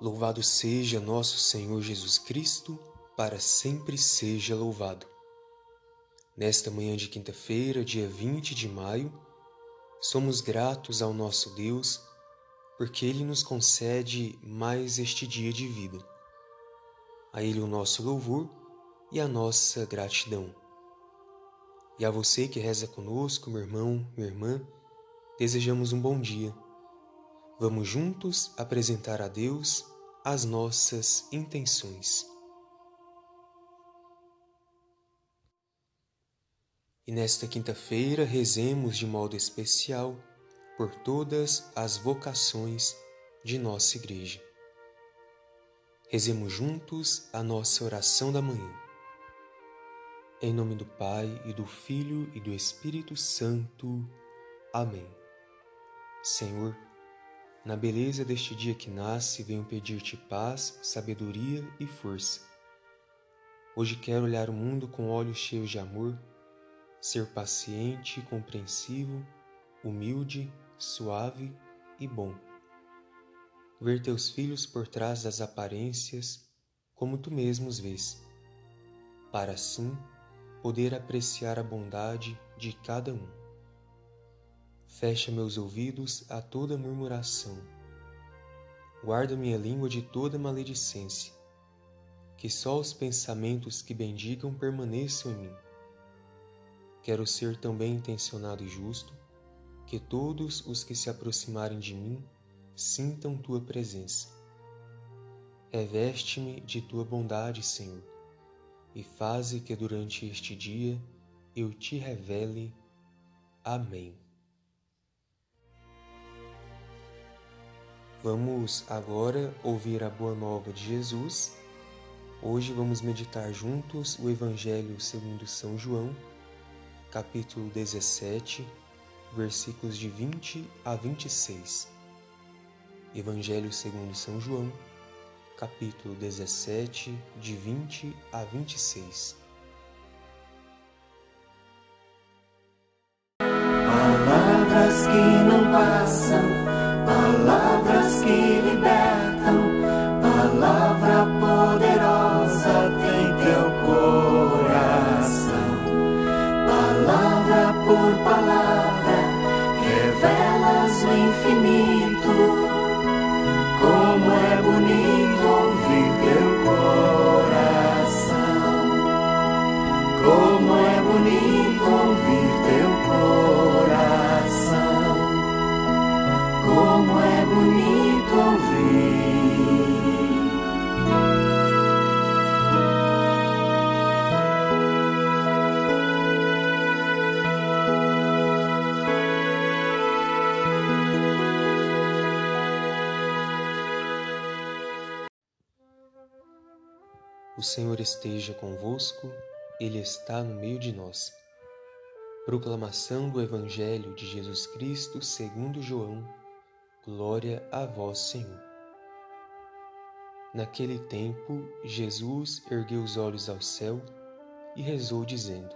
Louvado seja nosso Senhor Jesus Cristo, para sempre seja louvado. Nesta manhã de quinta-feira, dia 20 de maio, somos gratos ao nosso Deus porque Ele nos concede mais este dia de vida. A Ele o nosso louvor e a nossa gratidão. E a você que reza conosco, meu irmão, minha irmã, desejamos um bom dia Vamos juntos apresentar a Deus as nossas intenções. E nesta quinta-feira rezemos de modo especial por todas as vocações de nossa Igreja. Rezemos juntos a nossa oração da manhã. Em nome do Pai e do Filho e do Espírito Santo. Amém. Senhor, na beleza deste dia que nasce, venho pedir-te paz, sabedoria e força. Hoje quero olhar o mundo com olhos cheios de amor, ser paciente, compreensivo, humilde, suave e bom. Ver teus filhos por trás das aparências, como tu mesmo os vês, para assim poder apreciar a bondade de cada um. Fecha meus ouvidos a toda murmuração. Guarda minha língua de toda maledicência. Que só os pensamentos que bendigam permaneçam em mim. Quero ser tão bem intencionado e justo, que todos os que se aproximarem de mim sintam tua presença. Reveste-me de tua bondade, Senhor, e faze que durante este dia eu te revele. Amém. Vamos agora ouvir a boa nova de Jesus. Hoje vamos meditar juntos o Evangelho segundo São João, capítulo 17, versículos de 20 a 26. Evangelho segundo São João, capítulo 17, de 20 a 26. Palavras que não passam palavras que libertam, palavra poderosa tem teu coração. Palavra por palavra, revelas o infinito. Como é bonito ouvir teu coração. Como é bonito ouvir teu coração. Como é bonito O Senhor esteja convosco, Ele está no meio de nós. Proclamação do Evangelho de Jesus Cristo segundo João. Glória a vós, Senhor. Naquele tempo, Jesus ergueu os olhos ao céu e rezou, dizendo: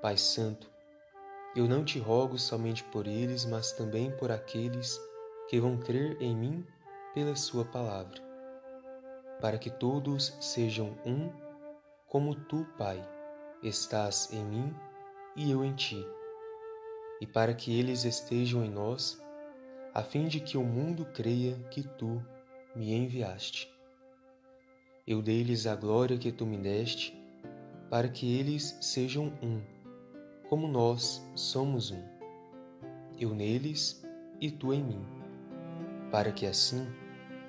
Pai Santo, eu não te rogo somente por eles, mas também por aqueles que vão crer em mim pela Sua palavra, para que todos sejam um, como tu, Pai, estás em mim e eu em ti, e para que eles estejam em nós a fim de que o mundo creia que tu me enviaste. Eu dei-lhes a glória que tu me deste, para que eles sejam um, como nós somos um. Eu neles e tu em mim, para que assim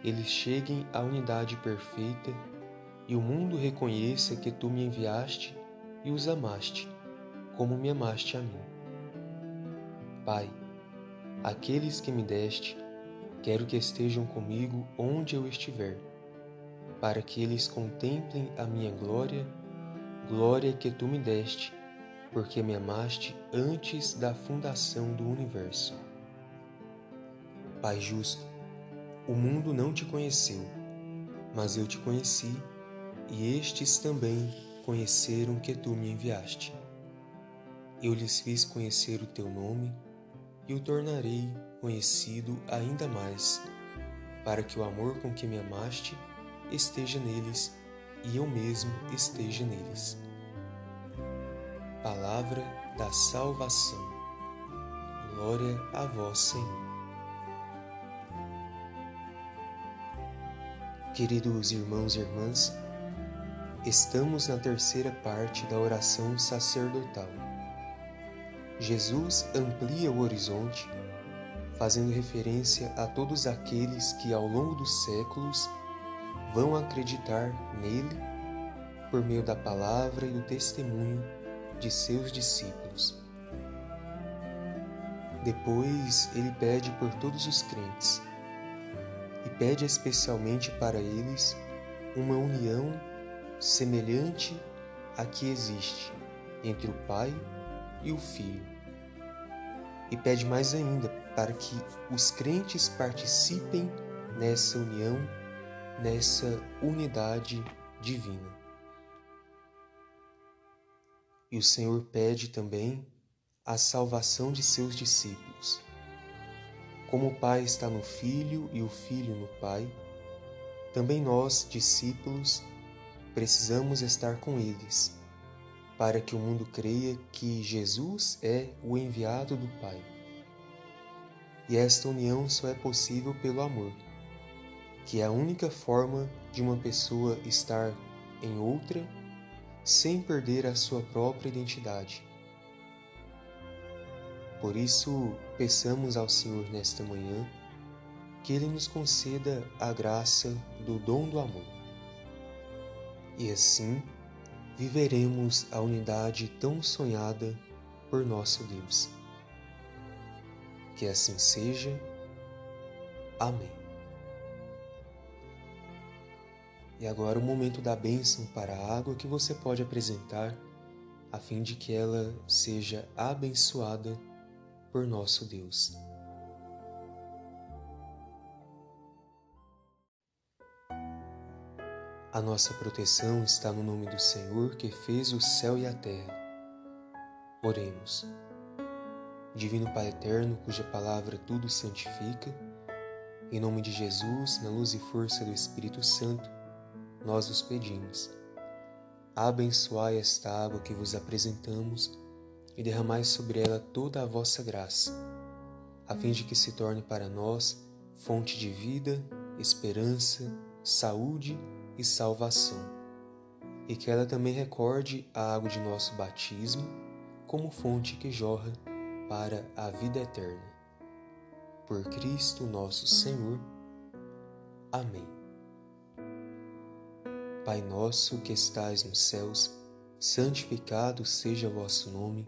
eles cheguem à unidade perfeita e o mundo reconheça que tu me enviaste e os amaste, como me amaste a mim. Pai, Aqueles que me deste, quero que estejam comigo onde eu estiver, para que eles contemplem a minha glória, glória que tu me deste, porque me amaste antes da fundação do universo. Pai justo, o mundo não te conheceu, mas eu te conheci, e estes também conheceram que tu me enviaste. Eu lhes fiz conhecer o teu nome e o tornarei conhecido ainda mais, para que o amor com que me amaste esteja neles e eu mesmo esteja neles. Palavra da salvação. Glória a vós, Senhor. Queridos irmãos e irmãs, estamos na terceira parte da oração sacerdotal. Jesus amplia o horizonte, fazendo referência a todos aqueles que ao longo dos séculos vão acreditar nele por meio da palavra e do testemunho de seus discípulos. Depois ele pede por todos os crentes pede especialmente para eles uma união semelhante à que existe entre o Pai e o Filho. E pede mais ainda para que os crentes participem nessa união, nessa unidade divina. E o Senhor pede também a salvação de seus discípulos. Como o Pai está no Filho e o Filho no Pai, também nós, discípulos, precisamos estar com eles, para que o mundo creia que Jesus é o enviado do Pai. E esta união só é possível pelo amor, que é a única forma de uma pessoa estar em outra sem perder a sua própria identidade. Por isso, peçamos ao Senhor nesta manhã que Ele nos conceda a graça do dom do amor. E assim viveremos a unidade tão sonhada por nosso Deus. Que assim seja. Amém. E agora o momento da bênção para a água que você pode apresentar, a fim de que ela seja abençoada por nosso Deus. A nossa proteção está no nome do Senhor que fez o céu e a terra. Oremos. Divino Pai eterno, cuja palavra tudo santifica, em nome de Jesus, na luz e força do Espírito Santo, nós os pedimos. Abençoai esta água que vos apresentamos e derramai sobre ela toda a vossa graça, a fim de que se torne para nós fonte de vida, esperança, saúde e salvação, e que ela também recorde a água de nosso batismo como fonte que jorra para a vida eterna. Por Cristo nosso Senhor. Amém. Pai nosso que estais nos céus, santificado seja o vosso nome,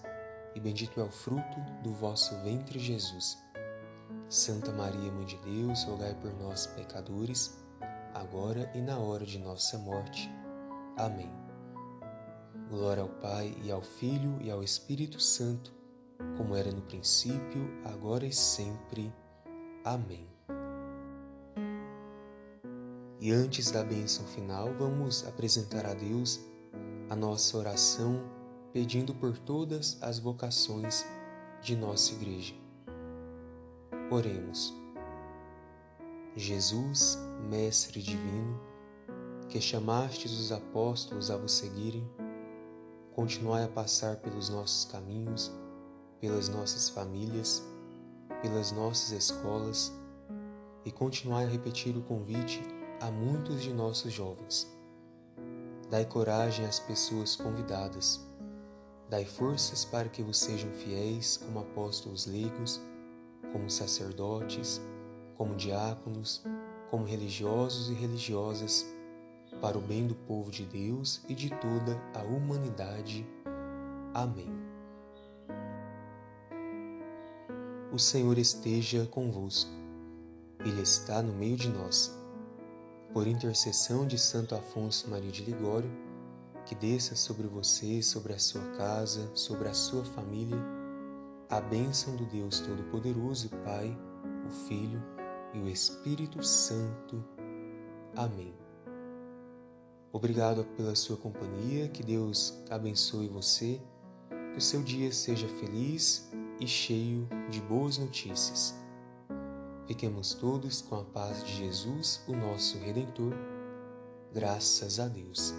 e bendito é o fruto do vosso ventre, Jesus. Santa Maria, Mãe de Deus, rogai por nós, pecadores, agora e na hora de nossa morte. Amém. Glória ao Pai, e ao Filho, e ao Espírito Santo, como era no princípio, agora e sempre. Amém. E antes da bênção final, vamos apresentar a Deus a nossa oração pedindo por todas as vocações de nossa igreja. Oremos. Jesus, Mestre Divino, que chamastes os apóstolos a vos seguirem, continuai a passar pelos nossos caminhos, pelas nossas famílias, pelas nossas escolas e continuai a repetir o convite a muitos de nossos jovens. Dai coragem às pessoas convidadas. Dai forças para que vos sejam fiéis como apóstolos leigos, como sacerdotes, como diáconos, como religiosos e religiosas, para o bem do povo de Deus e de toda a humanidade. Amém. O Senhor esteja convosco. Ele está no meio de nós. Por intercessão de Santo Afonso Maria de Ligório, que desça sobre você, sobre a sua casa, sobre a sua família, a bênção do Deus Todo-Poderoso, Pai, o Filho e o Espírito Santo. Amém. Obrigado pela sua companhia, que Deus abençoe você, que o seu dia seja feliz e cheio de boas notícias. Fiquemos todos com a paz de Jesus, o nosso Redentor. Graças a Deus.